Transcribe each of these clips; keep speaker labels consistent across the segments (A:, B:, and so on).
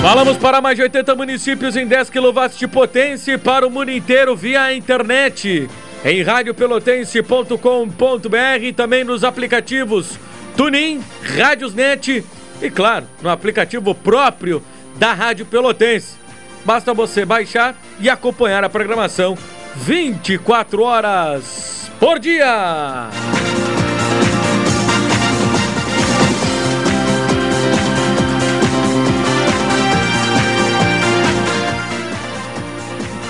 A: Falamos para mais de 80 municípios em 10 kW de potência e para o mundo inteiro via internet. Em radiopelotense.com.br e também nos aplicativos Tunin, Rádiosnet e, claro, no aplicativo próprio da Rádio Pelotense. Basta você baixar e acompanhar a programação 24 horas por dia.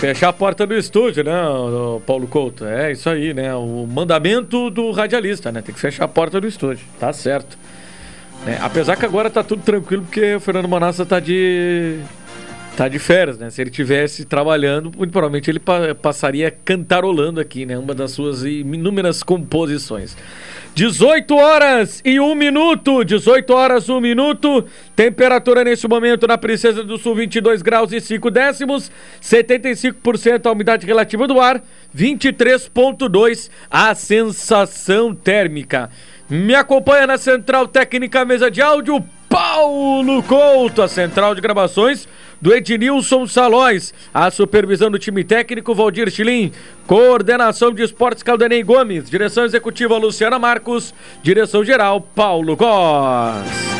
A: Fechar a porta do estúdio, né, Paulo Couto? É isso aí, né? O mandamento do radialista, né? Tem que fechar a porta do estúdio. Tá certo. É, apesar que agora tá tudo tranquilo porque o Fernando Manassa tá de tá de férias, né? Se ele tivesse trabalhando, muito provavelmente ele pa passaria cantarolando aqui, né? Uma das suas inúmeras composições. 18 horas e 1 minuto, 18 horas e 1 minuto, temperatura nesse momento na Princesa do Sul 22 graus e 5 décimos, 75% a umidade relativa do ar, 23.2 a sensação térmica. Me acompanha na Central Técnica Mesa de Áudio, Paulo Couto, a Central de Gravações do Ednilson Salóis, a supervisão do time técnico Valdir Chilim, coordenação de esportes Caldenei Gomes, direção executiva Luciana Marcos, direção geral Paulo Góes.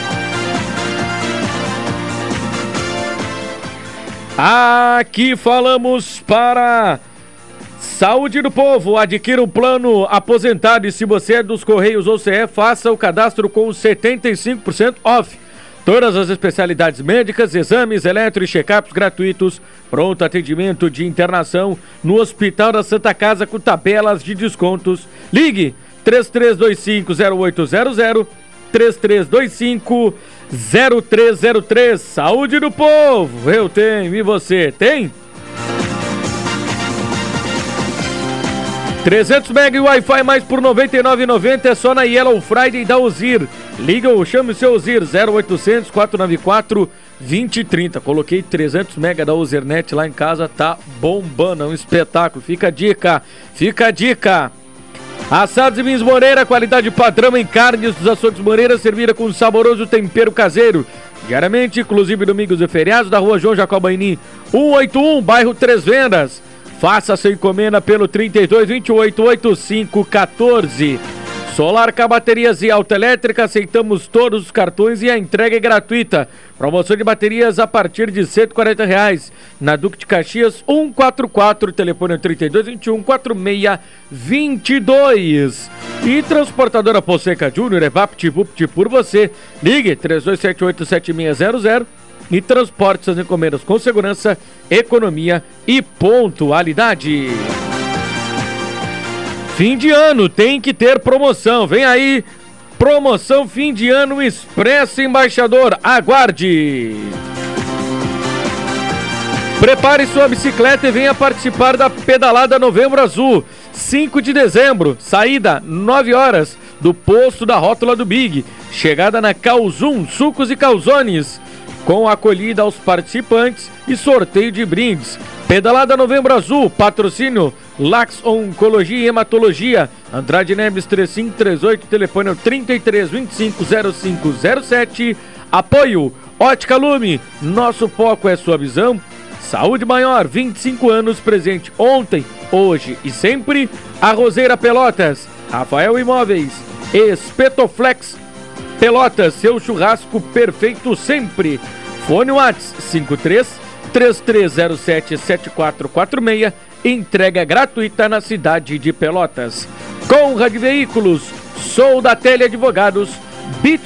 A: Aqui falamos para Saúde do Povo, adquira um plano aposentado e se você é dos Correios ou CE, faça o cadastro com 75% off. Todas as especialidades médicas, exames, eletro e check-ups gratuitos, pronto atendimento de internação no Hospital da Santa Casa com tabelas de descontos. Ligue 3325-0800, 3325-0303. Saúde do povo, eu tenho e você tem? 300 MB e Wi-Fi mais por R$ 99,90 é só na Yellow Friday da Ozir. Liga ou chame o seu Ozir 0800 494 2030. Coloquei 300 MB da Ozirnet lá em casa, tá bombando, é um espetáculo. Fica a dica, fica a dica. Assados e vinhos Moreira, qualidade padrão em carnes dos açougues Moreira, servida com saboroso tempero caseiro. Diariamente, inclusive domingos e feriados, da rua João Jacobaini, 181, bairro Três Vendas. Faça sua encomenda pelo 32 28 85 14. Solar baterias e autoelétrica, aceitamos todos os cartões e a entrega é gratuita. Promoção de baterias a partir de 140 reais. Na Duque de Caxias 144, telefone 32 21 46 22. E transportadora Polseca Júnior é VaptVupt por você. Ligue 3278 7600 e transporte suas encomendas com segurança, economia e pontualidade. Fim de ano tem que ter promoção. Vem aí, promoção fim de ano Expresso Embaixador. Aguarde! Prepare sua bicicleta e venha participar da pedalada Novembro Azul. 5 de dezembro, saída 9 horas do posto da rótula do Big. Chegada na Calzum, Sucos e Calzones com acolhida aos participantes e sorteio de brindes. Pedalada Novembro Azul, patrocínio Lax Oncologia e Hematologia, Andrade Neves 3538, telefone 33250507. Apoio Ótica Lume, nosso foco é sua visão. Saúde Maior, 25 anos presente ontem, hoje e sempre. A Roseira Pelotas, Rafael Imóveis, Espetoflex Pelotas, seu churrasco perfeito sempre. Fone Whats 53 3307 7446. Entrega gratuita na cidade de Pelotas. Conrad Veículos, Sou da Tele Advogados, Beat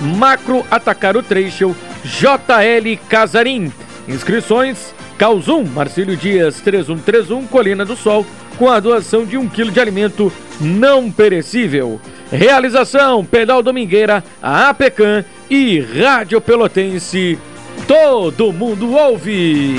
A: Macro Atacar o Trecho, JL Casarim. Inscrições Calzum, Marcílio Dias 3131, Colina do Sol, com a doação de um quilo de alimento não perecível. Realização: Pedal Domingueira, a APECAM e Rádio Pelotense. Todo mundo ouve!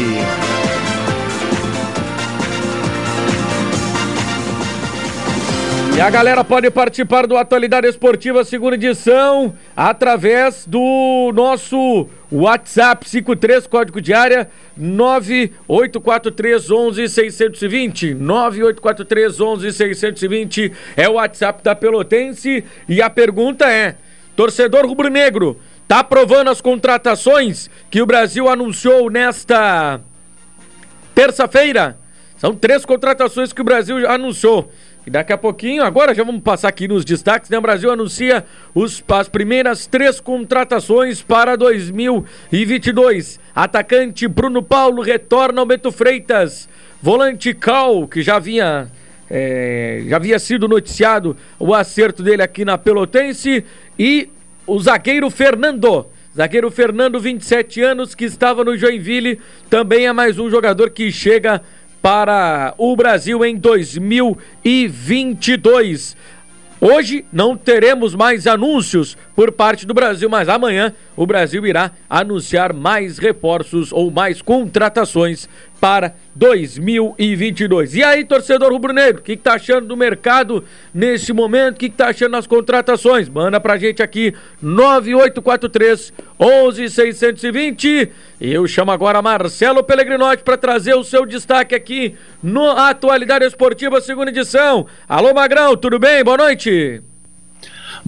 A: E a galera pode participar do Atualidade Esportiva segunda edição através do nosso WhatsApp 53 código de área 984311620 11 620 9843 11 620 é o WhatsApp da Pelotense e a pergunta é: torcedor rubro-negro Tá aprovando as contratações que o Brasil anunciou nesta terça-feira. São três contratações que o Brasil anunciou. E daqui a pouquinho, agora já vamos passar aqui nos destaques, né? O Brasil anuncia os, as primeiras três contratações para 2022. Atacante Bruno Paulo retorna ao Beto Freitas. Volante Cal, que já vinha é, já havia sido noticiado o acerto dele aqui na Pelotense. E o zagueiro Fernando. Zagueiro Fernando, 27 anos, que estava no Joinville. Também é mais um jogador que chega para o Brasil em 2022. Hoje não teremos mais anúncios por parte do Brasil, mas amanhã o Brasil irá anunciar mais reforços ou mais contratações para 2022. E aí, torcedor rubro-negro, o que, que tá achando do mercado nesse momento? O que, que tá achando das contratações? Manda pra gente aqui 9843 11620. E eu chamo agora Marcelo Pellegrinotti para trazer o seu destaque aqui no Atualidade Esportiva, segunda edição. Alô, Magrão, tudo bem? Boa noite.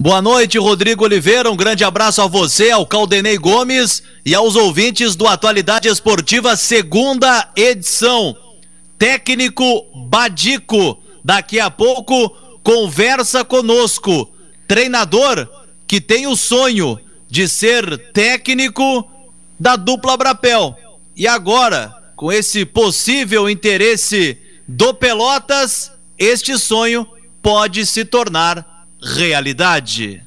B: Boa noite, Rodrigo Oliveira. Um grande abraço a você, ao Caldenei Gomes e aos ouvintes do Atualidade Esportiva, segunda edição. Técnico Badico, daqui a pouco conversa conosco. Treinador que tem o sonho de ser técnico da dupla Brapel. E agora, com esse possível interesse do Pelotas, este sonho pode se tornar realidade.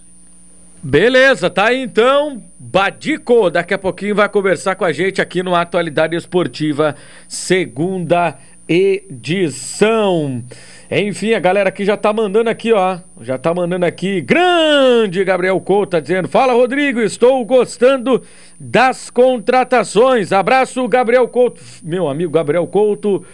A: Beleza, tá aí então. Badico, daqui a pouquinho vai conversar com a gente aqui no Atualidade Esportiva, segunda edição. Enfim, a galera aqui já tá mandando aqui, ó. Já tá mandando aqui. Grande Gabriel Couto tá dizendo: Fala, Rodrigo, estou gostando das contratações. Abraço, Gabriel Couto. Meu amigo Gabriel Couto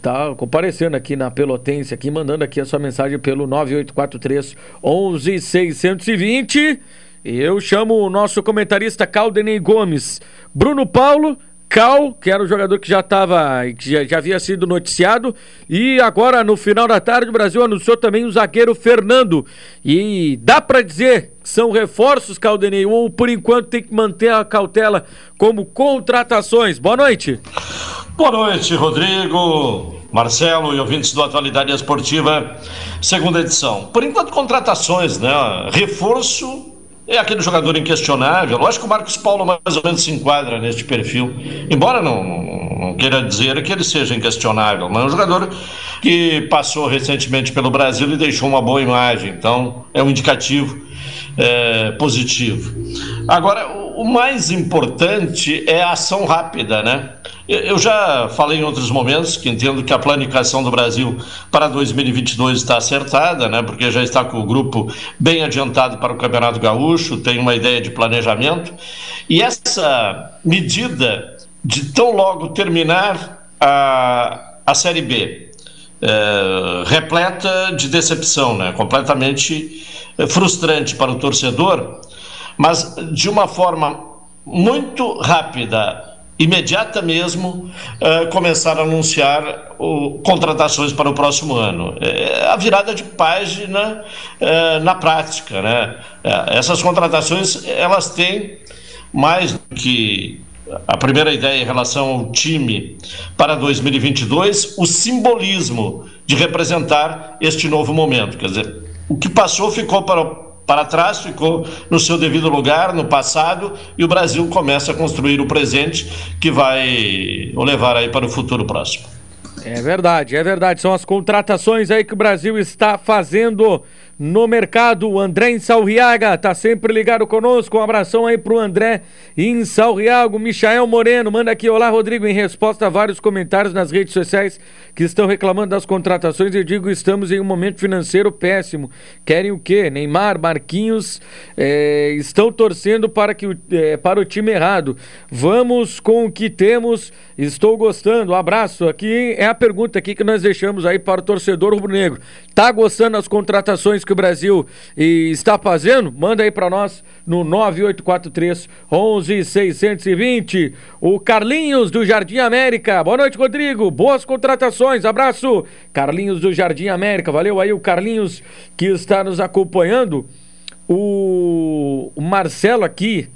A: Tá comparecendo aqui na Pelotense, aqui, mandando aqui a sua mensagem pelo 9843 11620. Eu chamo o nosso comentarista Caldenei Gomes. Bruno Paulo, Cal, que era o jogador que já estava, que já, já, havia sido noticiado, e agora no final da tarde o Brasil anunciou também o zagueiro Fernando. E dá para dizer que são reforços, Caldenei, ou por enquanto tem que manter a cautela como contratações. Boa noite.
C: Boa noite, Rodrigo, Marcelo e ouvintes do Atualidade Esportiva, segunda edição. Por enquanto, contratações, né? Reforço é aquele jogador inquestionável. Lógico que o Marcos Paulo mais ou menos se enquadra neste perfil, embora não, não, queira dizer que ele seja inquestionável, mas é um jogador que passou recentemente pelo Brasil e deixou uma boa imagem, então é um indicativo é, positivo. Agora, o mais importante é a ação rápida, né? Eu já falei em outros momentos que entendo que a planificação do Brasil para 2022 está acertada, né? Porque já está com o grupo bem adiantado para o Campeonato Gaúcho, tem uma ideia de planejamento. E essa medida de tão logo terminar a, a Série B, é, repleta de decepção, né? Completamente frustrante para o torcedor, mas de uma forma muito rápida imediata mesmo, uh, começar a anunciar o, contratações para o próximo ano. É a virada de página uh, na prática. Né? Uh, essas contratações elas têm mais do que a primeira ideia em relação ao time para 2022, o simbolismo de representar este novo momento. Quer dizer, o que passou ficou para para trás, ficou no seu devido lugar no passado e o Brasil começa a construir o presente que vai o levar aí para o futuro próximo.
A: É verdade, é verdade. São as contratações aí que o Brasil está fazendo no mercado. O André em Salriaga tá sempre ligado conosco. Um abração aí pro André em Salriago. Michael Moreno manda aqui: Olá, Rodrigo. Em resposta a vários comentários nas redes sociais que estão reclamando das contratações, eu digo: estamos em um momento financeiro péssimo. Querem o quê? Neymar, Marquinhos é, estão torcendo para, que, é, para o time errado. Vamos com o que temos. Estou gostando. Um abraço. Aqui é a pergunta aqui que nós deixamos aí para o torcedor rubro-negro. Tá gostando das contratações que o Brasil está fazendo, manda aí para nós no 9843 11620. O Carlinhos do Jardim América. Boa noite, Rodrigo. Boas contratações. Abraço. Carlinhos do Jardim América. Valeu aí o Carlinhos que está nos acompanhando. O, o Marcelo aqui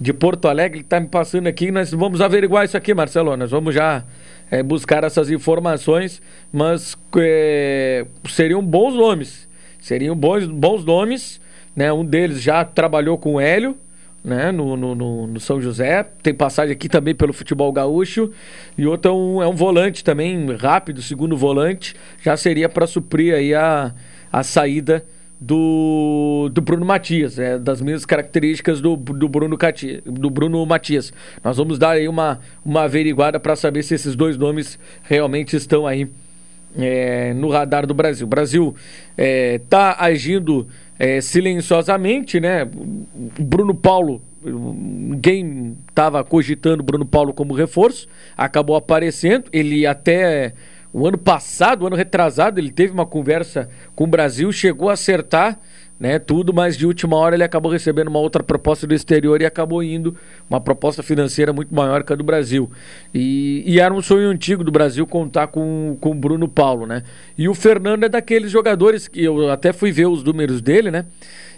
A: de Porto Alegre está me passando aqui. Nós vamos averiguar isso aqui, Marcelo. Nós vamos já é, buscar essas informações, mas é, seriam bons nomes. Seriam bons, bons nomes. Né? Um deles já trabalhou com o Hélio. Né, no, no, no, no São José, tem passagem aqui também pelo futebol gaúcho, e outro é um, é um volante também, rápido, segundo volante, já seria para suprir aí a, a saída do, do Bruno Matias, é, das mesmas características do, do, Bruno Cati, do Bruno Matias. Nós vamos dar aí uma, uma averiguada para saber se esses dois nomes realmente estão aí é, no radar do Brasil. O Brasil está é, agindo é, silenciosamente, né? Bruno Paulo, ninguém estava cogitando Bruno Paulo como reforço, acabou aparecendo, ele até o ano passado, o ano retrasado, ele teve uma conversa com o Brasil, chegou a acertar né, tudo, mas de última hora ele acabou recebendo uma outra proposta do exterior e acabou indo uma proposta financeira muito maior que a do Brasil. E, e era um sonho antigo do Brasil contar com o Bruno Paulo, né? E o Fernando é daqueles jogadores que eu até fui ver os números dele, né?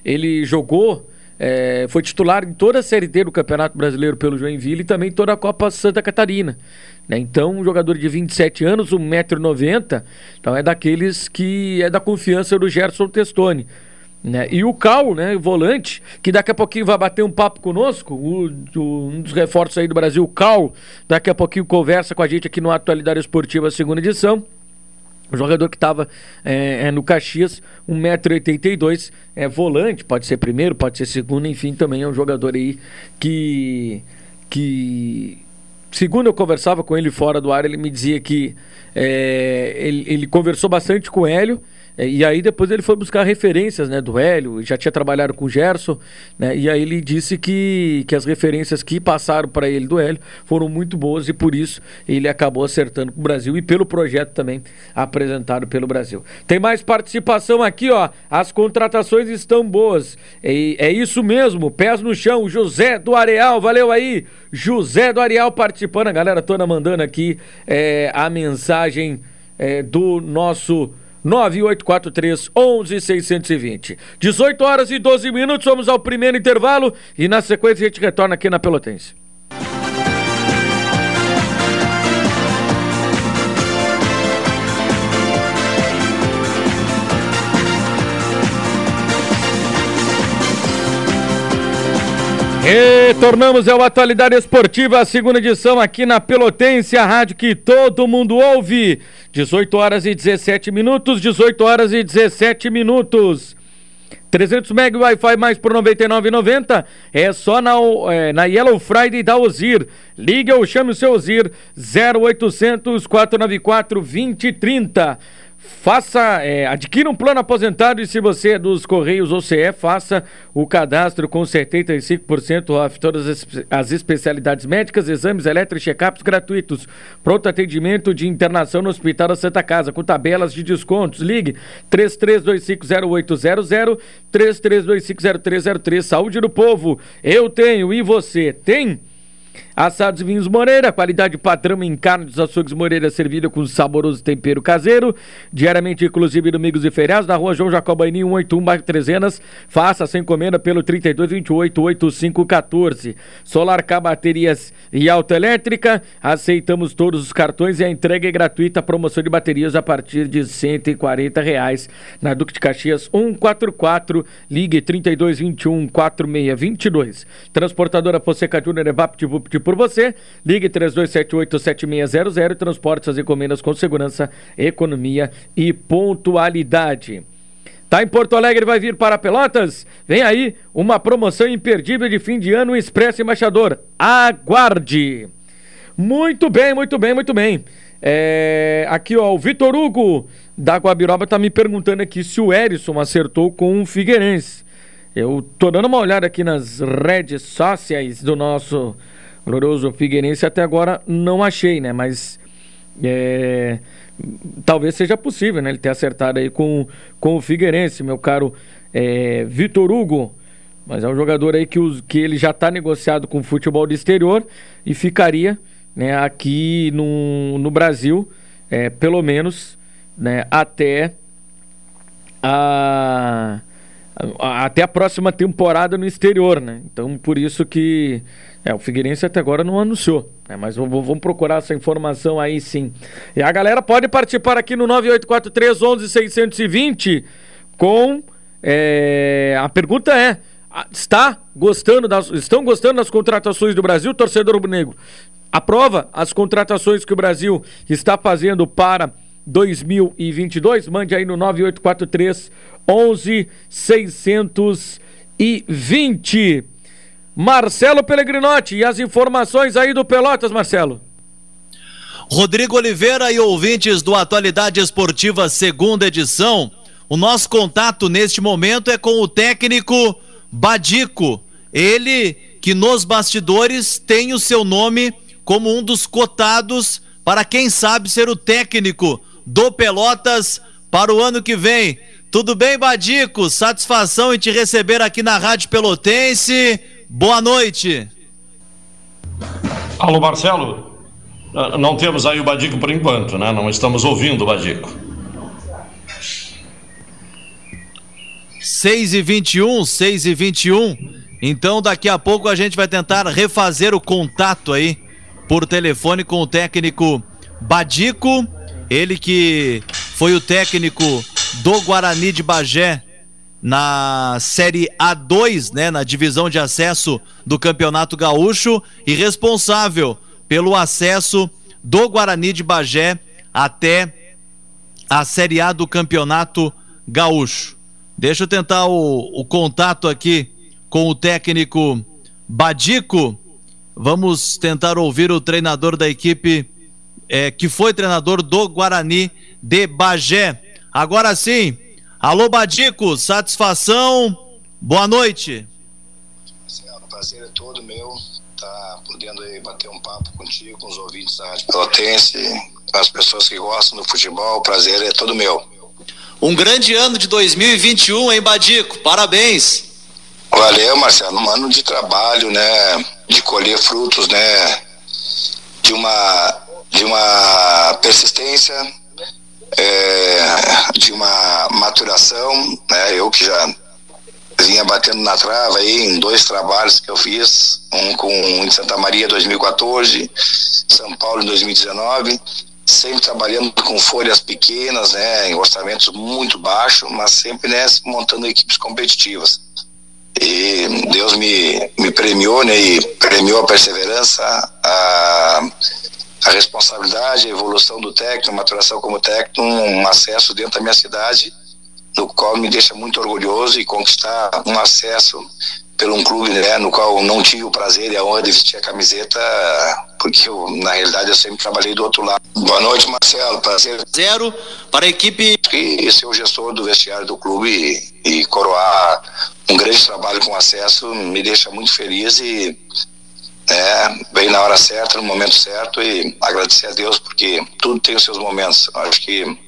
A: Ele jogou é, foi titular em toda a Série D do Campeonato Brasileiro pelo Joinville e também toda a Copa Santa Catarina. Né? Então, um jogador de 27 anos, 1,90m, então é daqueles que é da confiança do Gerson Testoni. Né? E o Cal, né, volante, que daqui a pouquinho vai bater um papo conosco, o, o, um dos reforços aí do Brasil, o Cal, daqui a pouquinho conversa com a gente aqui no Atualidade Esportiva, segunda edição. O jogador que estava é, é, no Caxias, 1,82m, é volante, pode ser primeiro, pode ser segundo, enfim, também é um jogador aí que. que segundo eu conversava com ele fora do ar, ele me dizia que é, ele, ele conversou bastante com o Hélio e aí depois ele foi buscar referências né, do Hélio, já tinha trabalhado com o Gerson, né, e aí ele disse que, que as referências que passaram para ele do Hélio foram muito boas e por isso ele acabou acertando com o Brasil e pelo projeto também apresentado pelo Brasil. Tem mais participação aqui, ó. As contratações estão boas. É, é isso mesmo, pés no chão. José do Areal, valeu aí. José do Areal participando, a galera toda mandando aqui é, a mensagem é, do nosso 9843 11620. 18 horas e 12 minutos, vamos ao primeiro intervalo e na sequência a gente retorna aqui na Pelotense. Retornamos ao Atualidade Esportiva, a segunda edição aqui na Pelotense, a rádio que todo mundo ouve. 18 horas e 17 minutos, 18 horas e 17 minutos. 300 MB Wi-Fi mais por 99,90 é só na, é, na Yellow Friday da Ozir. Liga ou chame o seu Ozir 0800 494 2030. Faça, é, adquira um plano aposentado e se você é dos Correios ou faça o cadastro com 75% off. Todas as, as especialidades médicas, exames elétricos, check-ups gratuitos. Pronto atendimento de internação no Hospital da Santa Casa, com tabelas de descontos. Ligue 33250800, 33250303. Saúde do povo. Eu tenho e você tem? Assados e vinhos Moreira, qualidade padrão em carne dos açougues Moreira, servida com saboroso tempero caseiro, diariamente, inclusive domingos e feriados, na rua João Jacobaini, 181, bairro Trezenas. Faça sem encomenda pelo 3228-8514. Solar K Baterias e Autoelétrica, aceitamos todos os cartões e a entrega é gratuita, promoção de baterias a partir de 140 reais. Na Duque de Caxias, 144, ligue 3221 4622. Transportadora Poseca Júnior, EVAPTVUPT por você. Ligue 3278-7600 e transporte suas encomendas com segurança, economia e pontualidade. Tá em Porto Alegre, vai vir para Pelotas? Vem aí uma promoção imperdível de fim de ano Expresso Embaixador. Aguarde! Muito bem, muito bem, muito bem. É, aqui, ó, o Vitor Hugo da Guabiroba tá me perguntando aqui se o Erisson acertou com o Figueirense. Eu tô dando uma olhada aqui nas redes sociais do nosso glorioso Figueirense até agora não achei, né? Mas é, talvez seja possível, né? Ele ter acertado aí com, com o Figueirense, meu caro é, Vitor Hugo. Mas é um jogador aí que, os, que ele já está negociado com o futebol do exterior e ficaria né, aqui no, no Brasil, é, pelo menos, né, até a até a próxima temporada no exterior, né? Então por isso que é, o Figueirense até agora não anunciou, né? mas vamos procurar essa informação aí sim. E a galera pode participar aqui no 9843 11620 com é, a pergunta é está gostando das, estão gostando das contratações do Brasil, torcedor rubro-negro? Aprova as contratações que o Brasil está fazendo para 2022? Mande aí no 9843 11620. Marcelo Pellegrinotti e as informações aí do Pelotas, Marcelo.
B: Rodrigo Oliveira e ouvintes do Atualidade Esportiva, segunda edição. O nosso contato neste momento é com o técnico Badico. Ele que nos bastidores tem o seu nome como um dos cotados para quem sabe ser o técnico do Pelotas para o ano que vem. Tudo bem, Badico? Satisfação em te receber aqui na Rádio Pelotense. Boa noite.
C: Alô, Marcelo. Ah, não temos aí o Badico por enquanto, né? Não estamos ouvindo o Badico.
B: 6 e 21, 6 e 21. Então daqui a pouco a gente vai tentar refazer o contato aí por telefone com o técnico Badico, ele que foi o técnico do Guarani de Bagé na Série A2, né, na divisão de acesso do Campeonato Gaúcho e responsável pelo acesso do Guarani de Bagé até a Série A do Campeonato Gaúcho. Deixa eu tentar o, o contato aqui com o técnico Badico. Vamos tentar ouvir o treinador da equipe é, que foi treinador do Guarani de Bagé. Agora sim, alô Badico, satisfação, boa noite.
D: Marcelo, prazer é todo meu estar tá podendo aí bater um papo contigo, com os ouvintes da Rádio Pelotense, com as pessoas que gostam do futebol, o prazer é todo meu.
B: Um grande ano de 2021, hein, Badico? Parabéns.
D: Valeu, Marcelo. Um ano de trabalho, né? De colher frutos, né? De uma, de uma persistência, é, de uma maturação, né? Eu que já vinha batendo na trava aí em dois trabalhos que eu fiz, um com em Santa Maria 2014, São Paulo em 2019 sempre trabalhando com folhas pequenas, né, em orçamentos muito baixos, mas sempre né, montando equipes competitivas. E Deus me, me premiou, né, e premiou a perseverança, a, a responsabilidade, a evolução do técnico, a maturação como técnico, um acesso dentro da minha cidade, no qual me deixa muito orgulhoso e conquistar um acesso pelo um clube né, no qual não tive o prazer e a honra de vestir a camiseta, porque eu, na realidade eu sempre trabalhei do outro lado. Boa noite, Marcelo. Prazer.
B: Zero para a equipe.
D: E ser o gestor do vestiário do clube e, e coroar um grande trabalho com acesso me deixa muito feliz e é, bem na hora certa, no momento certo e agradecer a Deus porque tudo tem os seus momentos. Acho que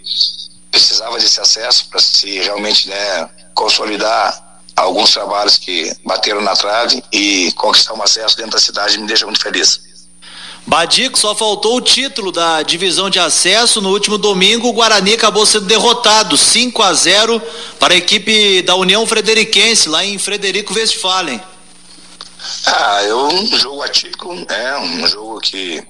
D: precisava desse acesso para se realmente né, consolidar alguns trabalhos que bateram na trave e conquistar um acesso dentro da cidade me deixa muito feliz.
B: Badico, só faltou o título da divisão de acesso. No último domingo, o Guarani acabou sendo derrotado 5 a 0 para a equipe da União Frederiquense, lá em Frederico Westphalen.
D: Ah, é um jogo atípico, é um jogo que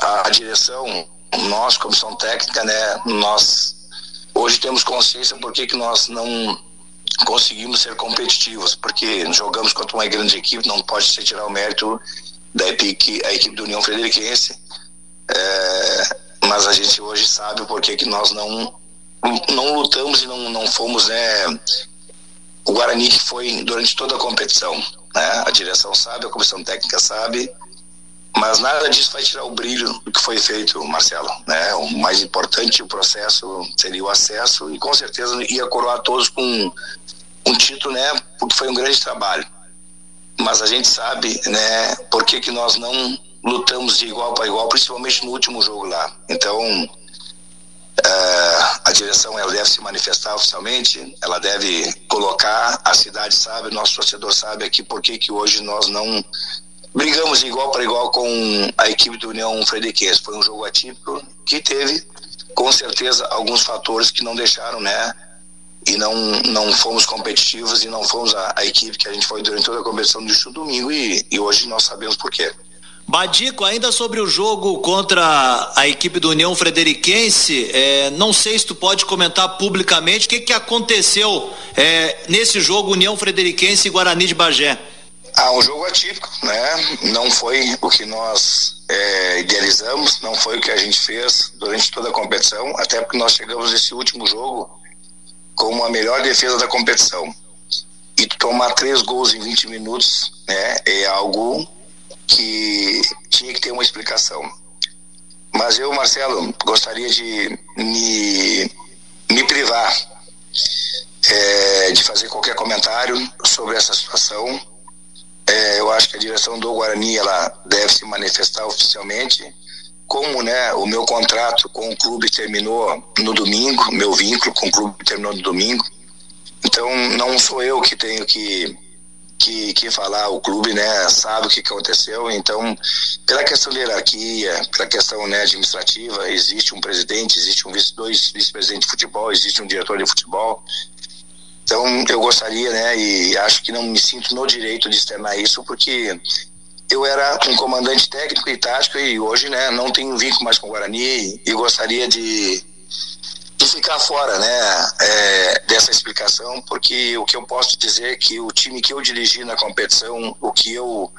D: a direção, nós, comissão técnica, né, nós hoje temos consciência por que nós não conseguimos ser competitivos, porque jogamos contra uma grande equipe, não pode se tirar o mérito da equipe, a equipe do União Frederiquense, é, mas a gente hoje sabe porquê que nós não não lutamos e não, não fomos né, o Guarani que foi durante toda a competição. Né? A direção sabe, a comissão técnica sabe, mas nada disso vai tirar o brilho do que foi feito, Marcelo. Né? O mais importante o processo seria o acesso e com certeza ia coroar todos com um título, né? Porque foi um grande trabalho. Mas a gente sabe, né? Por que, que nós não lutamos de igual para igual, principalmente no último jogo lá. Então, uh, a direção ela deve se manifestar oficialmente, ela deve colocar, a cidade sabe, nosso torcedor sabe aqui por que, que hoje nós não brigamos igual para igual com a equipe do União Fredequense. Foi um jogo atípico que teve, com certeza, alguns fatores que não deixaram, né? e não, não fomos competitivos e não fomos a, a equipe que a gente foi durante toda a competição do domingo e, e hoje nós sabemos por quê.
B: Badico, ainda sobre o jogo contra a equipe do União Frederiquense, é, não sei se tu pode comentar publicamente o que, que aconteceu é, nesse jogo União Frederiquense e Guarani de Bagé.
D: Ah, um jogo atípico, né? Não foi o que nós é, idealizamos, não foi o que a gente fez durante toda a competição, até porque nós chegamos nesse último jogo como a melhor defesa da competição. E tomar três gols em 20 minutos né, é algo que tinha que ter uma explicação. Mas eu, Marcelo, gostaria de me, me privar é, de fazer qualquer comentário sobre essa situação. É, eu acho que a direção do Guarani ela deve se manifestar oficialmente. Como né, o meu contrato com o clube terminou no domingo, meu vínculo com o clube terminou no domingo, então não sou eu que tenho que que, que falar, o clube né, sabe o que aconteceu, então, pela questão de hierarquia, pela questão né, administrativa, existe um presidente, existe um vice, dois vice-presidentes de futebol, existe um diretor de futebol. Então, eu gostaria, né, e acho que não me sinto no direito de externar isso, porque eu era um comandante técnico e tático e hoje, né, não tenho vínculo mais com o Guarani e gostaria de de ficar fora né, é, dessa explicação, porque o que eu posso dizer é que o time que eu dirigi na competição, o que eu,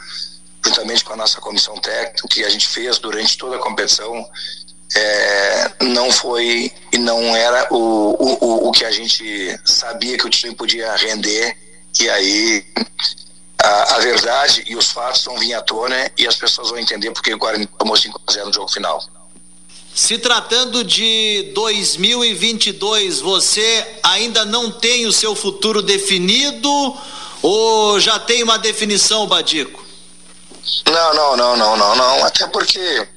D: juntamente com a nossa comissão técnica, o que a gente fez durante toda a competição, é, não foi e não era o, o, o que a gente sabia que o time podia render, e aí a, a verdade e os fatos vão vir à tona e as pessoas vão entender porque o Guarani tomou 5x0 no jogo final.
B: Se tratando de 2022, você ainda não tem o seu futuro definido ou já tem uma definição, Badico?
D: Não, não, não, não, não, não. Até porque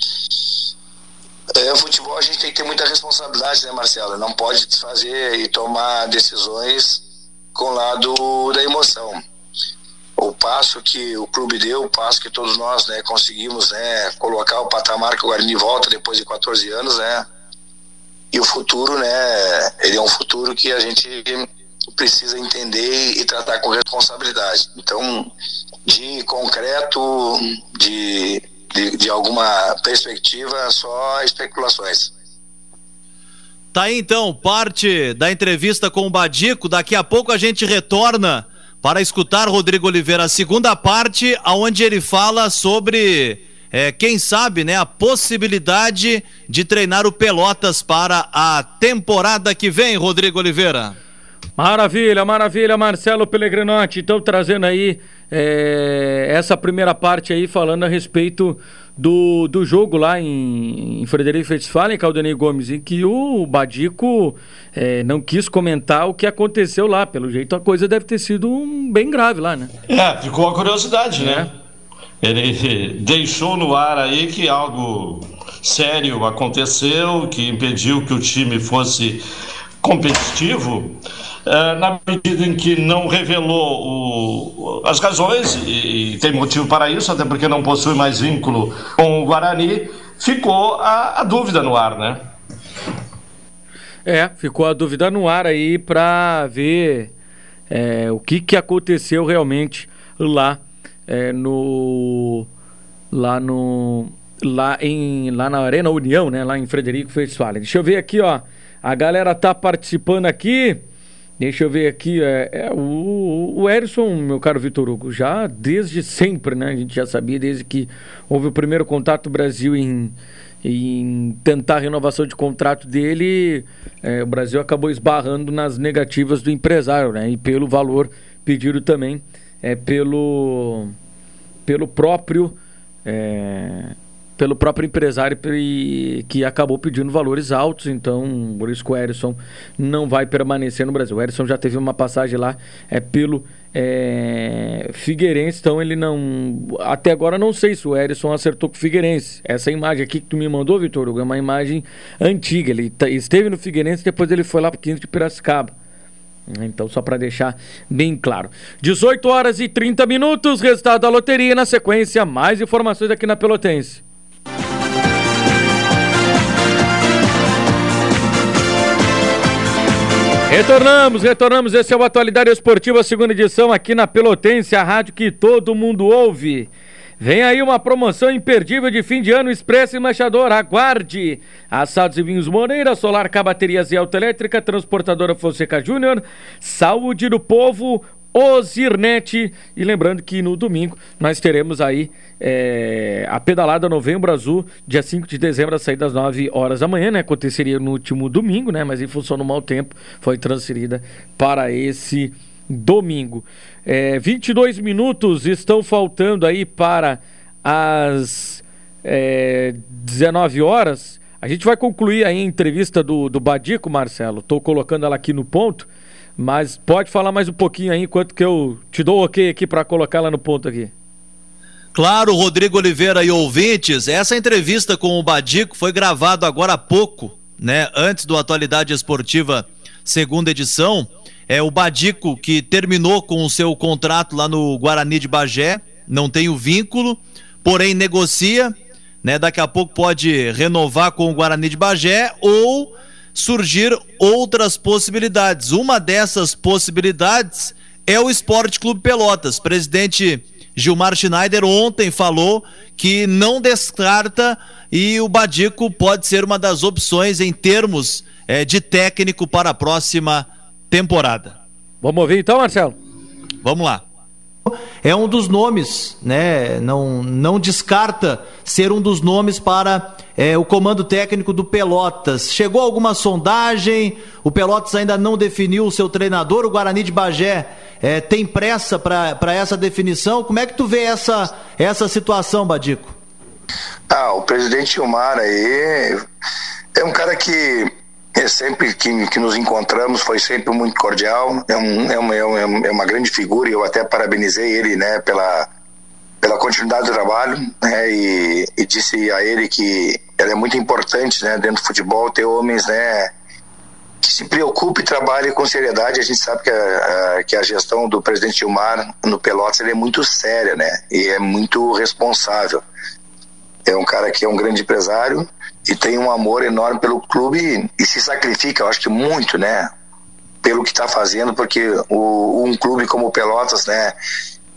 D: é, futebol a gente tem que ter muita responsabilidade, né, Marcelo? Não pode fazer e tomar decisões com o lado da emoção o passo que o clube deu, o passo que todos nós né, conseguimos né, colocar o patamar que o Guarani volta depois de 14 anos, né? E o futuro, né? Ele é um futuro que a gente precisa entender e tratar com responsabilidade. Então, de concreto, de, de, de alguma perspectiva, só especulações.
B: Tá aí então, parte da entrevista com o Badico. Daqui a pouco a gente retorna para escutar Rodrigo Oliveira a segunda parte, aonde ele fala sobre é, quem sabe, né, a possibilidade de treinar o Pelotas para a temporada que vem, Rodrigo Oliveira.
A: Maravilha, maravilha, Marcelo Pellegrinotti. Então, trazendo aí é, essa primeira parte aí, falando a respeito do, do jogo lá em, em Frederico Westphalen, Caldenei Gomes, em que o Badico é, não quis comentar o que aconteceu lá. Pelo jeito, a coisa deve ter sido um, bem grave lá, né?
C: É, ficou a curiosidade, né? É. Ele deixou no ar aí que algo sério aconteceu, que impediu que o time fosse competitivo. É, na medida em que não revelou o, as razões, e, e, tem motivo para isso, até porque não possui mais vínculo com o Guarani, ficou a, a dúvida no ar, né?
A: É, ficou a dúvida no ar aí para ver é, o que, que aconteceu realmente lá é, no lá no lá em lá na Arena União, né, lá em Frederico Westphalen. Deixa eu ver aqui, ó. A galera tá participando aqui. Deixa eu ver aqui, é, é, o, o Erison, meu caro Vitor Hugo, já desde sempre, né? A gente já sabia, desde que houve o primeiro contato Brasil em, em tentar a renovação de contrato dele, é, o Brasil acabou esbarrando nas negativas do empresário, né? E pelo valor pedido também é, pelo, pelo próprio. É, pelo próprio empresário que acabou pedindo valores altos, então por isso que o Erisson não vai permanecer no Brasil. O Erisson já teve uma passagem lá é, pelo é, Figueirense, então ele não. Até agora não sei se o Erisson acertou com o Figueirense. Essa imagem aqui que tu me mandou, Vitor Hugo, é uma imagem antiga. Ele tá, esteve no Figueirense, depois ele foi lá para o 15 de Piracicaba. Então, só para deixar bem claro. 18 horas e 30 minutos, resultado da loteria. Na sequência, mais informações aqui na Pelotense. Retornamos, retornamos. Esse é o Atualidade Esportiva, segunda edição, aqui na Pelotense, a rádio que todo mundo ouve. Vem aí uma promoção imperdível de fim de ano Expresso Embaixador. Aguarde! Assados e Vinhos Moreira, Solar K Baterias e Autoelétrica, Transportadora Fonseca Júnior, Saúde do Povo, Ozirnet. E lembrando que no domingo nós teremos aí é, a pedalada Novembro Azul, dia 5 de dezembro, a sair das 9 horas da manhã, né? Aconteceria no último domingo, né? Mas em função do mau tempo, foi transferida para esse domingo. É, 22 minutos estão faltando aí para as é, 19 horas. A gente vai concluir aí a entrevista do, do Badico, Marcelo. Estou colocando ela aqui no ponto. Mas pode falar mais um pouquinho aí, enquanto que eu te dou o ok aqui para colocar ela no ponto aqui.
B: Claro, Rodrigo Oliveira e ouvintes, essa entrevista com o Badico foi gravada agora há pouco, né? Antes do Atualidade Esportiva segunda edição. É o Badico que terminou com o seu contrato lá no Guarani de Bagé, não tem o vínculo, porém negocia, né? Daqui a pouco pode renovar com o Guarani de Bagé ou surgir outras possibilidades. Uma dessas possibilidades é o Esporte Clube Pelotas. Presidente Gilmar Schneider ontem falou que não descarta e o Badico pode ser uma das opções em termos é, de técnico para a próxima temporada.
A: Vamos ouvir então, Marcelo?
B: Vamos lá. É um dos nomes, né? Não, não descarta ser um dos nomes para é, o comando técnico do Pelotas. Chegou alguma sondagem? O Pelotas ainda não definiu o seu treinador. O Guarani de Bagé é, tem pressa para essa definição. Como é que tu vê essa, essa situação, Badico?
D: Ah, o presidente Gilmar aí é um cara que é sempre que, que nos encontramos foi sempre muito cordial, é, um, é, uma, é, uma, é uma grande figura e eu até parabenizei ele né, pela, pela continuidade do trabalho né, e, e disse a ele que é muito importante né, dentro do futebol ter homens né, que se preocupe e trabalhe com seriedade. A gente sabe que a, a, que a gestão do presidente Gilmar no Pelotas é muito séria né, e é muito responsável. É um cara que é um grande empresário e tem um amor enorme pelo clube e se sacrifica, eu acho que muito, né? Pelo que está fazendo, porque o, um clube como o Pelotas, né?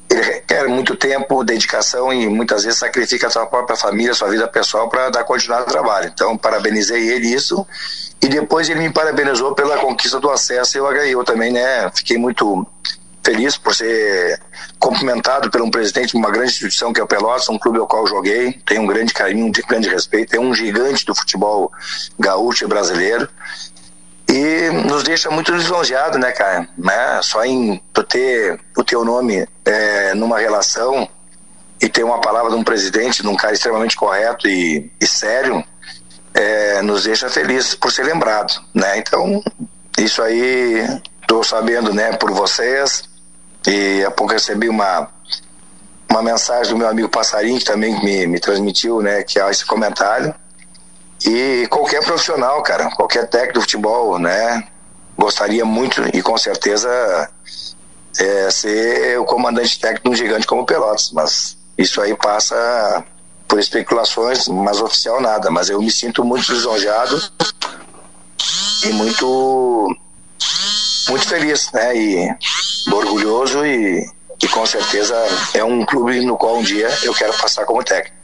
D: Ele requer muito tempo, dedicação e muitas vezes sacrifica a sua própria família, sua vida pessoal para dar continuidade ao trabalho. Então, parabenizei ele isso e depois ele me parabenizou pela conquista do acesso e eu, eu também, né? Fiquei muito feliz por ser cumprimentado por um presidente de uma grande instituição que é o Pelotas, um clube ao qual joguei, tenho um grande carinho, um grande respeito, é um gigante do futebol gaúcho e brasileiro e nos deixa muito lisonjeado, né, cara? Né? Só em tu ter o teu nome é, numa relação e ter uma palavra de um presidente, de um cara extremamente correto e, e sério, é, nos deixa felizes por ser lembrado, né? Então, isso aí estou sabendo, né, por vocês, e há pouco recebi uma, uma mensagem do meu amigo Passarinho, que também me, me transmitiu, né, que há esse comentário. E qualquer profissional, cara, qualquer técnico de futebol, né, gostaria muito e com certeza é, ser o comandante técnico de um gigante como o Pelotas, mas isso aí passa por especulações, mas oficial nada. Mas eu me sinto muito lisonjeado e muito muito feliz, né? E orgulhoso e, e com certeza é um clube no qual um dia eu quero passar como técnico.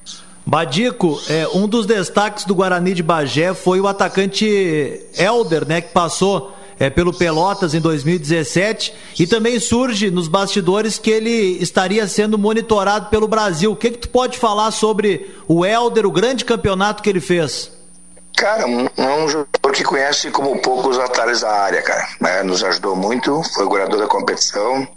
B: Badico, é, um dos destaques do Guarani de Bagé foi o atacante Elder, né, que passou é, pelo Pelotas em 2017 e também surge nos bastidores que ele estaria sendo monitorado pelo Brasil. O que, que tu pode falar sobre o Elder, o grande campeonato que ele fez?
D: Cara, um, um jogador que conhece como poucos atalhos da área, cara. Né? Nos ajudou muito, foi goleador da competição.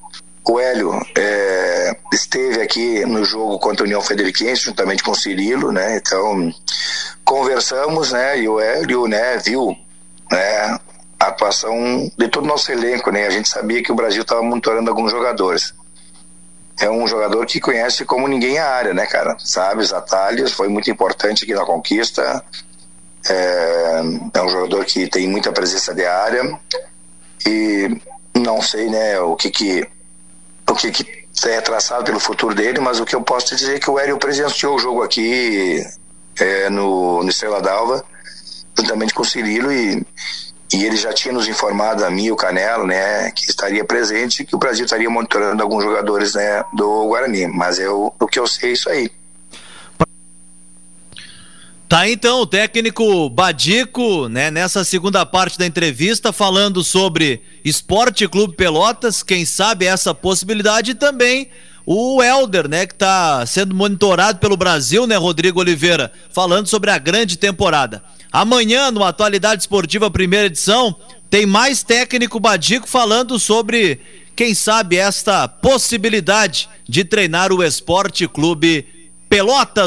D: O Hélio é, esteve aqui no jogo contra a União Federiquense, juntamente com o Cirilo, né? Então, conversamos, né? E o Hélio, né, viu né, a atuação de todo o nosso elenco, né? A gente sabia que o Brasil estava monitorando alguns jogadores. É um jogador que conhece como ninguém a área, né, cara? Sabe os atalhos, foi muito importante aqui na conquista é, é um jogador que tem muita presença de área e não sei né, o que, que, o que, que é traçado pelo futuro dele, mas o que eu posso dizer é que o Hélio presenciou o jogo aqui é, no, no Estrela d'Alva, juntamente com o Cirilo, e, e ele já tinha nos informado a mim o Canelo, né, que estaria presente, que o Brasil estaria monitorando alguns jogadores, né, do Guarani. Mas eu, o que eu sei é isso aí.
B: Tá então o técnico Badico, né, nessa segunda parte da entrevista falando sobre Esporte Clube Pelotas, quem sabe essa possibilidade e também o Elder, né, que está sendo monitorado pelo Brasil, né, Rodrigo Oliveira, falando sobre a grande temporada. Amanhã, no Atualidade Esportiva Primeira Edição, tem mais técnico Badico falando sobre, quem sabe, esta possibilidade de treinar o Esporte Clube Pelotas,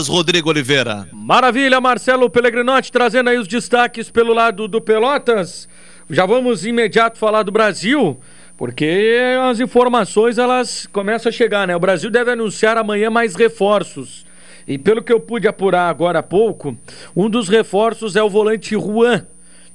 B: Rodrigo Oliveira.
A: Maravilha, Marcelo Pellegrinotti trazendo aí os destaques pelo lado do Pelotas. Já vamos imediato falar do Brasil, porque as informações elas começam a chegar, né? O Brasil deve anunciar amanhã mais reforços. E pelo que eu pude apurar agora há pouco, um dos reforços é o volante Juan,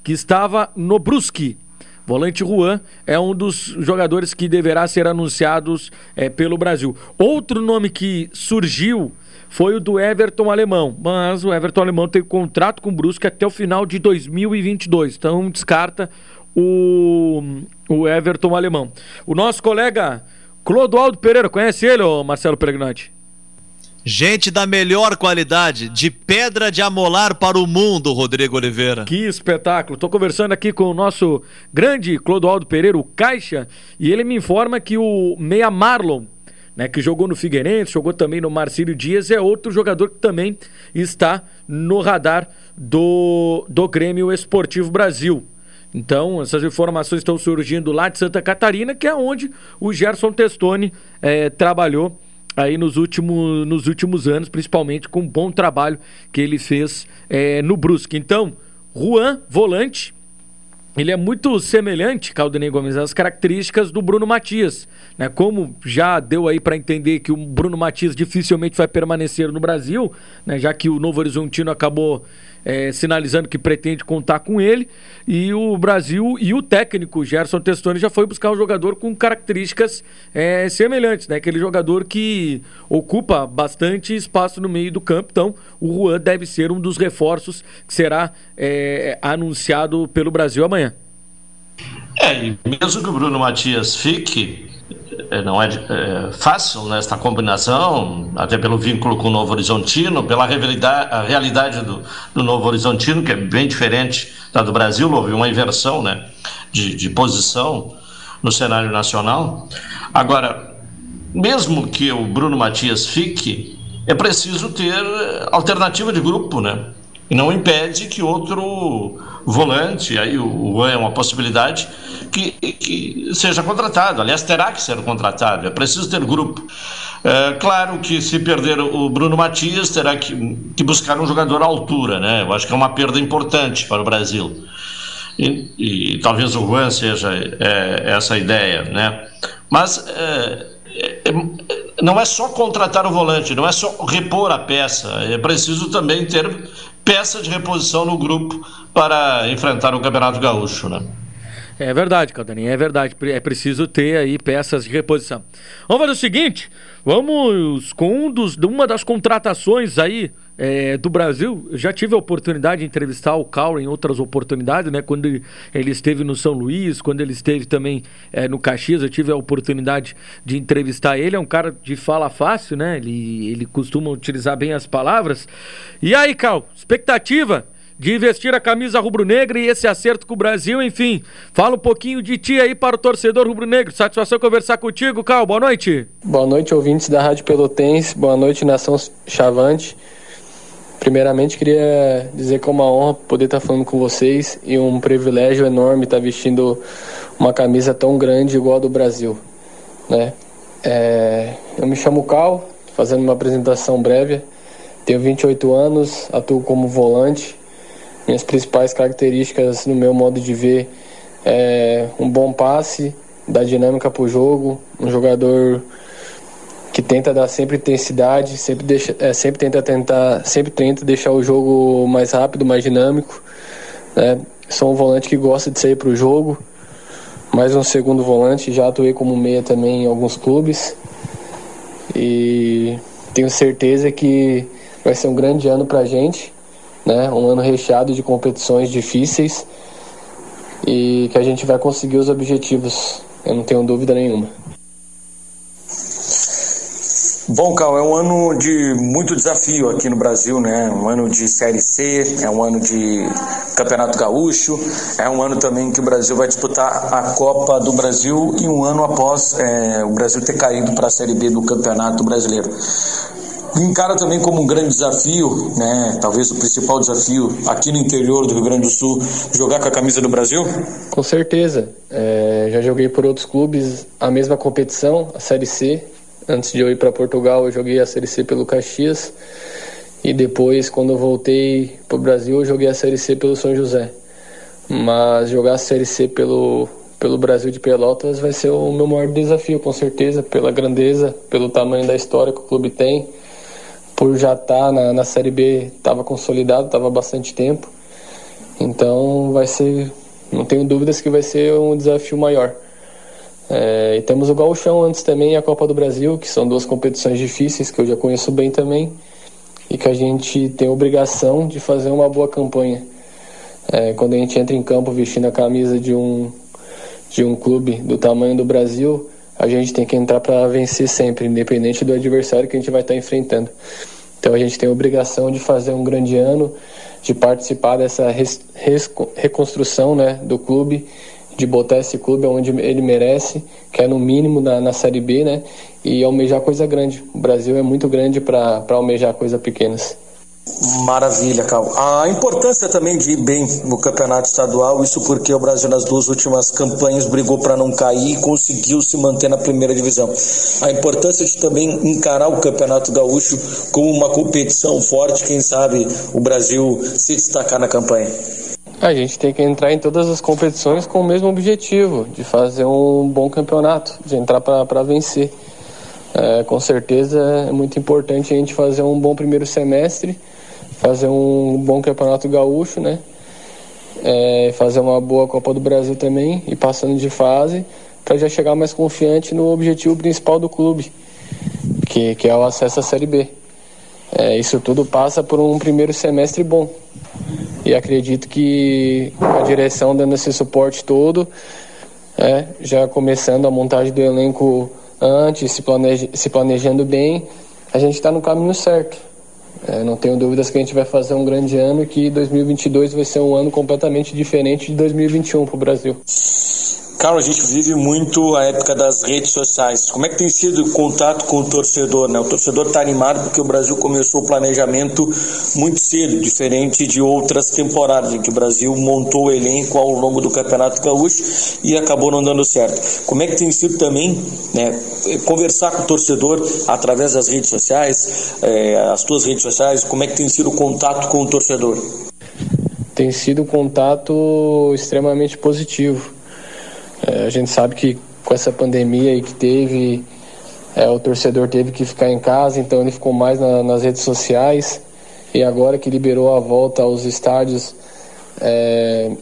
A: que estava no Brusque. Volante Juan é um dos jogadores que deverá ser anunciados é, pelo Brasil. Outro nome que surgiu foi o do Everton Alemão. Mas o Everton Alemão tem contrato com o Brusque até o final de 2022. Então descarta o, o Everton Alemão. O nosso colega Clodoaldo Pereira, conhece ele, ô Marcelo Pregnante?
B: Gente da melhor qualidade, de pedra de amolar para o mundo, Rodrigo Oliveira.
A: Que espetáculo. Estou conversando aqui com o nosso grande Clodoaldo Pereira, o Caixa, e ele me informa que o Meia Marlon né, que jogou no Figueirense, jogou também no Marcílio Dias, é outro jogador que também está no radar do, do Grêmio Esportivo Brasil. Então, essas informações estão surgindo lá de Santa Catarina, que é onde o Gerson Testoni é, trabalhou aí nos últimos, nos últimos anos, principalmente com um bom trabalho que ele fez é, no Brusque. Então, Juan, volante, ele é muito semelhante, Caldenei Gomes, às características do Bruno Matias. Né? Como já deu aí para entender que o Bruno Matias dificilmente vai permanecer no Brasil, né? já que o Novo Horizontino acabou é, sinalizando que pretende contar com ele. E o Brasil e o técnico Gerson Testoni já foi buscar um jogador com características é, semelhantes, né? Aquele jogador que ocupa bastante espaço no meio do campo. Então, o Juan deve ser um dos reforços que será é, anunciado pelo Brasil amanhã.
C: É, e mesmo que o Bruno Matias fique, não é, é, fácil nesta né, combinação, até pelo vínculo com o Novo Horizontino, pela realidade, realidade do, do, Novo Horizontino, que é bem diferente da do Brasil, houve uma inversão né, de, de posição no cenário nacional. Agora, mesmo que o Bruno Matias fique, é preciso ter alternativa de grupo, né? E não impede que outro volante, aí o Juan é uma possibilidade, que, que, seja contratado. Aliás, terá que ser contratado, é preciso ter grupo. É, claro que se perder o Bruno Matias, terá que, que, buscar um jogador à altura, né? Eu acho que é uma perda importante para o Brasil. E, e talvez o Juan seja é, essa ideia, né? Mas é, é, não é só contratar o volante, não é só repor a peça, é preciso também ter peça de reposição no grupo para enfrentar o Campeonato Gaúcho, né?
A: É verdade, Caldaninha, é verdade. É preciso ter aí peças de reposição. Vamos fazer o seguinte: vamos com um dos, uma das contratações aí é, do Brasil. Eu já tive a oportunidade de entrevistar o Cal em outras oportunidades, né? Quando ele, ele esteve no São Luís, quando ele esteve também é, no Caxias, eu tive a oportunidade de entrevistar ele. É um cara de fala fácil, né? Ele, ele costuma utilizar bem as palavras. E aí, Cal, expectativa? De investir a camisa rubro-negra e esse acerto com o Brasil, enfim. Fala um pouquinho de ti aí para o torcedor rubro-negro. Satisfação conversar contigo, Cal. Boa noite.
E: Boa noite, ouvintes da Rádio Pelotense. Boa noite, Nação Chavante. Primeiramente, queria dizer que é uma honra poder estar falando com vocês e um privilégio enorme estar vestindo uma camisa tão grande igual a do Brasil. Né? É, eu me chamo Cal, fazendo uma apresentação breve. Tenho 28 anos, atuo como volante minhas principais características no meu modo de ver é um bom passe, dar dinâmica para o jogo, um jogador que tenta dar sempre intensidade, sempre deixa, é, sempre tenta tentar, sempre tenta deixar o jogo mais rápido, mais dinâmico. Né? Sou um volante que gosta de sair para o jogo, mais um segundo volante, já atuei como meia também em alguns clubes e tenho certeza que vai ser um grande ano para a gente né? Um ano recheado de competições difíceis e que a gente vai conseguir os objetivos, eu não tenho dúvida nenhuma.
F: Bom, Cal, é um ano de muito desafio aqui no Brasil, né? Um ano de Série C, é um ano de Campeonato Gaúcho, é um ano também que o Brasil vai disputar a Copa do Brasil e um ano após é, o Brasil ter caído para a Série B do Campeonato Brasileiro. Encara também como um grande desafio, né? Talvez o principal desafio aqui no interior do Rio Grande do Sul, jogar com a camisa do Brasil?
E: Com certeza. É, já joguei por outros clubes a mesma competição, a Série C, Antes de eu ir para Portugal, eu joguei a Série C pelo Caxias. E depois, quando eu voltei para o Brasil, eu joguei a Série C pelo São José. Mas jogar a Série C pelo, pelo Brasil de Pelotas vai ser o meu maior desafio, com certeza, pela grandeza, pelo tamanho da história que o clube tem. Por já estar tá na, na Série B, estava consolidado, estava há bastante tempo. Então vai ser, não tenho dúvidas que vai ser um desafio maior. É, e temos o Gauchão antes também e a Copa do Brasil, que são duas competições difíceis que eu já conheço bem também e que a gente tem obrigação de fazer uma boa campanha. É, quando a gente entra em campo vestindo a camisa de um, de um clube do tamanho do Brasil, a gente tem que entrar para vencer sempre, independente do adversário que a gente vai estar tá enfrentando. Então a gente tem a obrigação de fazer um grande ano, de participar dessa res, res, reconstrução né, do clube de botar esse clube onde ele merece, que é no mínimo na, na Série B, né? E almejar coisa grande. O Brasil é muito grande para almejar coisas pequenas.
F: Maravilha, Cal. A importância também de ir bem no campeonato estadual, isso porque o Brasil nas duas últimas campanhas brigou para não cair e conseguiu se manter na primeira divisão. A importância de também encarar o campeonato gaúcho como uma competição forte, quem sabe o Brasil se destacar na campanha.
E: A gente tem que entrar em todas as competições com o mesmo objetivo, de fazer um bom campeonato, de entrar para vencer. É, com certeza é muito importante a gente fazer um bom primeiro semestre, fazer um bom campeonato gaúcho, né? É, fazer uma boa Copa do Brasil também e passando de fase para já chegar mais confiante no objetivo principal do clube, que, que é o acesso à Série B. É, isso tudo passa por um primeiro semestre bom e acredito que a direção dando esse suporte todo, é, já começando a montagem do elenco antes, se, se planejando bem, a gente está no caminho certo. É, não tenho dúvidas que a gente vai fazer um grande ano e que 2022 vai ser um ano completamente diferente de 2021 para o Brasil.
F: Carlos, a gente vive muito a época das redes sociais. Como é que tem sido o contato com o torcedor? Né? O torcedor está animado porque o Brasil começou o planejamento muito cedo, diferente de outras temporadas em que o Brasil montou o elenco ao longo do Campeonato Gaúcho e acabou não dando certo. Como é que tem sido também né, conversar com o torcedor através das redes sociais, é, as tuas redes sociais? Como é que tem sido o contato com o torcedor?
E: Tem sido um contato extremamente positivo é, a gente sabe que com essa pandemia aí que teve, é, o torcedor teve que ficar em casa, então ele ficou mais na, nas redes sociais. E agora que liberou a volta aos estádios, é,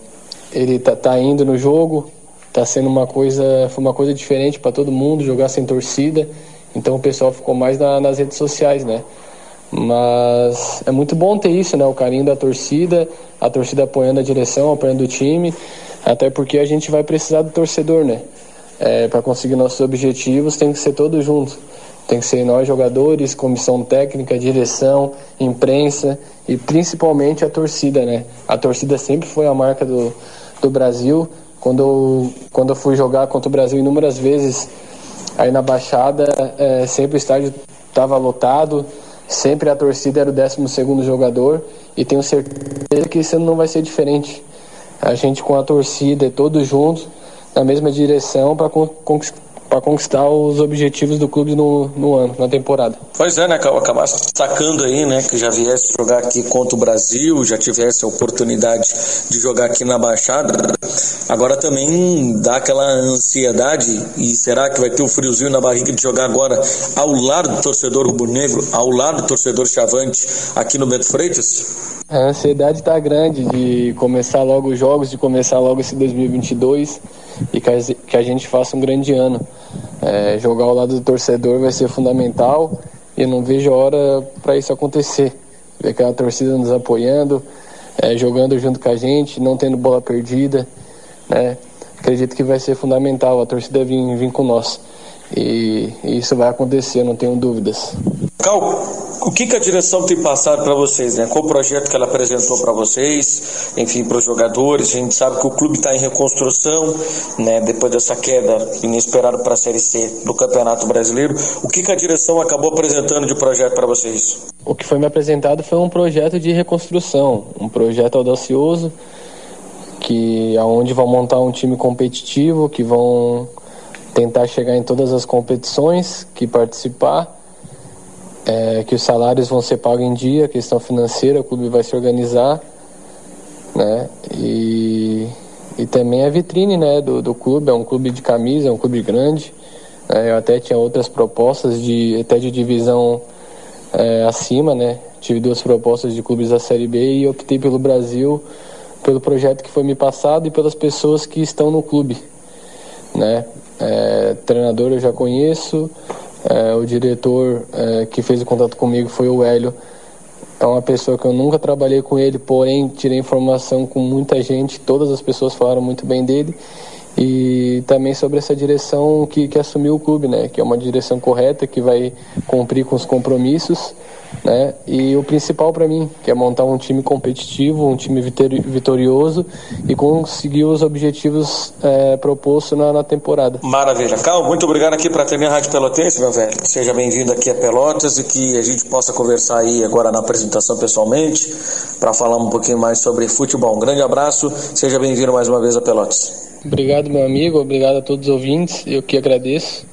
E: ele tá, tá, indo no jogo, tá sendo uma coisa, foi uma coisa diferente para todo mundo jogar sem torcida. Então o pessoal ficou mais na, nas redes sociais, né? Mas é muito bom ter isso, né? O carinho da torcida, a torcida apoiando a direção, apoiando o time. Até porque a gente vai precisar do torcedor, né? É, para conseguir nossos objetivos tem que ser todos juntos. Tem que ser nós jogadores, comissão técnica, direção, imprensa e principalmente a torcida, né? A torcida sempre foi a marca do, do Brasil. Quando eu, quando eu fui jogar contra o Brasil inúmeras vezes aí na Baixada, é, sempre o estádio estava lotado, sempre a torcida era o 12 segundo jogador e tenho certeza que isso não vai ser diferente a gente com a torcida todos juntos na mesma direção para para conquistar os objetivos do clube no, no ano, na temporada.
F: Pois é, né? Acabasse destacando aí, né, que já viesse jogar aqui contra o Brasil, já tivesse a oportunidade de jogar aqui na Baixada. Agora também dá aquela ansiedade e será que vai ter o friozinho na barriga de jogar agora ao lado do torcedor rubro-negro, ao lado do torcedor chavante aqui no Bento Freitas?
E: A ansiedade está grande de começar logo os jogos, de começar logo esse 2022 e que a, gente faça um grande ano. É, jogar ao lado do torcedor vai ser fundamental e eu não vejo a hora para isso acontecer. Ver aquela torcida nos apoiando, é, jogando junto com a gente, não tendo bola perdida. né? Acredito que vai ser fundamental a torcida vir, vir com nós. E, e isso vai acontecer, não tenho dúvidas.
F: Cal, o que, que a direção tem passado para vocês? Né? Qual o projeto que ela apresentou para vocês? Enfim, para os jogadores. A gente sabe que o clube está em reconstrução, né? depois dessa queda inesperada para a Série C do Campeonato Brasileiro. O que, que a direção acabou apresentando de projeto para vocês?
E: O que foi me apresentado foi um projeto de reconstrução, um projeto audacioso, que aonde vão montar um time competitivo, que vão tentar chegar em todas as competições que participar é, que os salários vão ser pagos em dia, questão financeira, o clube vai se organizar, né? E, e também a vitrine, né, do, do clube, é um clube de camisa, é um clube grande. Né? Eu até tinha outras propostas de até de divisão é, acima, né? Tive duas propostas de clubes da Série B e optei pelo Brasil, pelo projeto que foi me passado e pelas pessoas que estão no clube, né? É, treinador eu já conheço, é, o diretor é, que fez o contato comigo foi o Hélio. É uma pessoa que eu nunca trabalhei com ele, porém tirei informação com muita gente, todas as pessoas falaram muito bem dele. E também sobre essa direção que, que assumiu o clube, né? Que é uma direção correta, que vai cumprir com os compromissos né? E o principal para mim, que é montar um time competitivo, um time vitorioso e conseguir os objetivos é, propostos na, na, temporada.
F: Maravilha. Cal, muito obrigado aqui para minha Rádio Pelotense, meu velho. Seja bem-vindo aqui a Pelotas e que a gente possa conversar aí agora na apresentação pessoalmente para falar um pouquinho mais sobre futebol. Um grande abraço, seja bem-vindo mais uma vez a Pelotas.
E: Obrigado, meu amigo, obrigado a todos os ouvintes, eu que agradeço.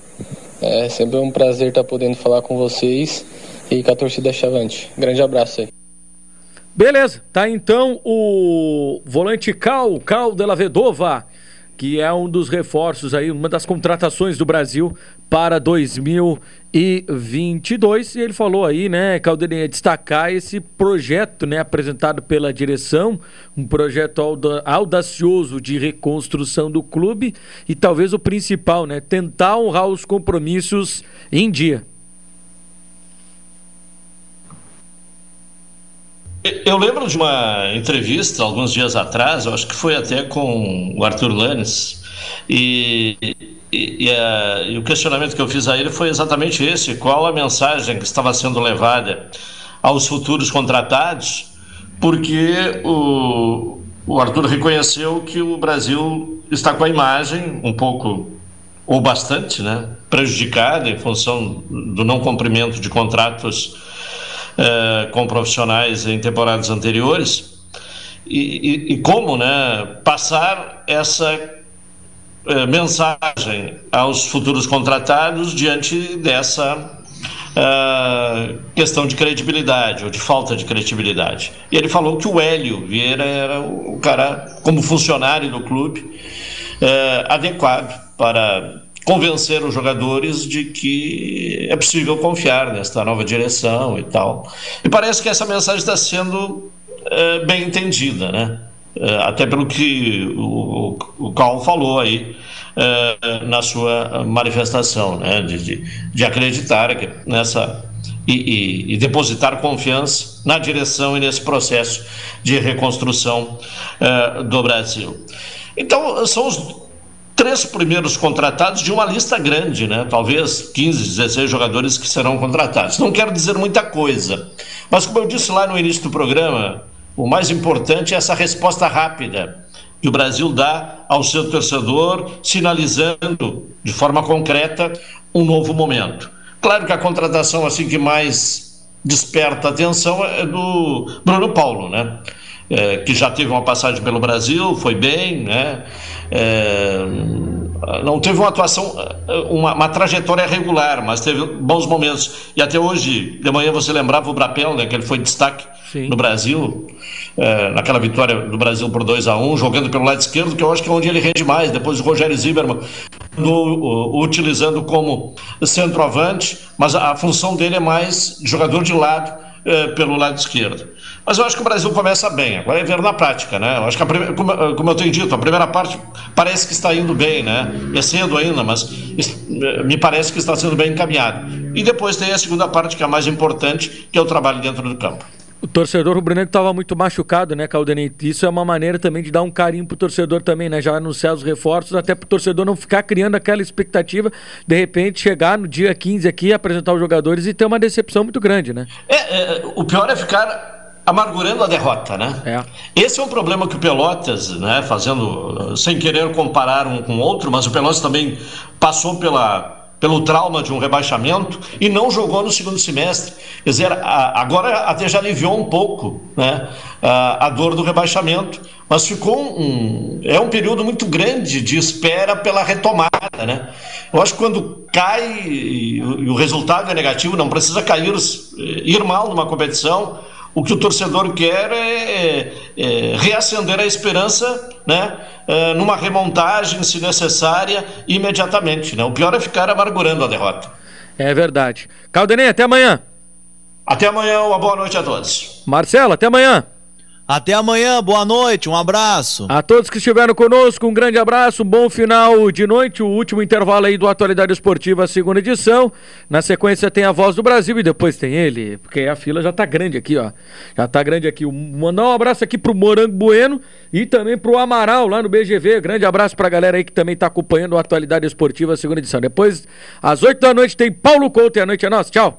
E: É sempre um prazer estar podendo falar com vocês e com a torcida Chavante. Grande abraço aí.
A: Beleza, tá então o volante Cal, Cal de la Vedova, que é um dos reforços aí, uma das contratações do Brasil para 2022. E ele falou aí, né, Caldeirinha, destacar esse projeto, né, apresentado pela direção, um projeto audacioso de reconstrução do clube e talvez o principal, né, tentar honrar os compromissos em dia.
C: Eu lembro de uma entrevista alguns dias atrás, eu acho que foi até com o Arthur Lanes, e, e, e, e, o questionamento que eu fiz a ele foi exatamente esse: qual a mensagem que estava sendo levada aos futuros contratados, porque o, o Arthur reconheceu que o Brasil está com a imagem um pouco ou bastante né, prejudicada em função do não cumprimento de contratos uh, com profissionais em temporadas anteriores e, e, e como né, passar essa uh, mensagem aos futuros contratados diante dessa uh, questão de credibilidade ou de falta de credibilidade. E ele falou que o Hélio Vieira era o cara, como funcionário do clube, adequado para convencer os jogadores de que é possível confiar nesta nova direção e tal. E parece que essa mensagem está sendo é, bem entendida, né? É, até pelo que o, o Cal falou aí é, na sua manifestação, né? De, de, de acreditar nessa e, e, e, depositar confiança na direção e nesse processo de reconstrução do Brasil. Então, são os três primeiros contratados de uma lista grande, né? Talvez 15, 16 jogadores que serão contratados. Não quero dizer muita coisa, mas como eu disse lá no início do programa, o mais importante é essa resposta rápida que o Brasil dá ao seu torcedor, sinalizando de forma concreta um novo momento. Claro que a contratação assim que mais desperta atenção é do Bruno Paulo, né? É, que já teve uma passagem pelo Brasil, foi bem, né? É, não teve uma atuação, uma, uma, trajetória regular, mas teve bons momentos. E até hoje, de manhã, você lembrava o Brapel, né, que ele foi destaque Sim. no Brasil, é, naquela vitória do Brasil por 2 a 1 um, jogando pelo lado esquerdo, que eu acho que é onde ele rende mais. Depois o Rogério Zimmermann no, utilizando como centroavante, mas a, a função dele é mais jogador de lado é, pelo lado esquerdo. Mas eu acho que o Brasil começa bem, agora é ver na prática, né? Eu acho que, a, como, como, eu tenho dito, a primeira parte parece que está indo bem, né? É cedo ainda, mas é, me parece que está sendo bem encaminhado. E depois tem a segunda parte, que é a mais importante, que é o trabalho dentro do campo.
A: O torcedor rubro-negro estava muito machucado, né, Caldenei? Isso é uma maneira também de dar um carinho pro torcedor também, né? Já anunciar os reforços, até pro torcedor não ficar criando aquela expectativa, de repente chegar no dia 15 aqui, apresentar os jogadores e ter uma decepção muito grande, né?
C: É, é o pior é ficar amargurando a derrota, né? É. Esse é um problema que o Pelotas, né, fazendo, sem querer comparar um com outro, mas o Pelotas também passou pela pelo trauma de um rebaixamento e não jogou no segundo semestre. Quer dizer, agora até já aliviou um pouco né, a, dor do rebaixamento, mas ficou um, é um período muito grande de espera pela retomada. Né? Eu acho que quando cai e o resultado é negativo, não precisa cair, ir mal numa competição, o que o torcedor quer é, é reacender a esperança, né? É, numa remontagem, se necessária, imediatamente. Né? O pior é ficar amargurando a derrota.
A: É verdade. Caldenei, até amanhã.
C: Até amanhã, uma boa noite a todos.
A: Marcelo, até amanhã.
B: Até amanhã, boa noite, um abraço.
A: A todos que estiveram conosco, um grande abraço, um bom final de noite, o último intervalo aí do Atualidade Esportiva, segunda edição. Na sequência tem a Voz do Brasil e depois tem ele, porque a fila já tá grande aqui, ó. Já tá grande aqui. Mandar um abraço aqui pro Morango Bueno e também pro Amaral lá no BGV. Grande abraço pra galera aí que também tá acompanhando a Atualidade Esportiva, segunda edição. Depois, às oito da noite, tem Paulo Couto e a noite é nossa. Tchau.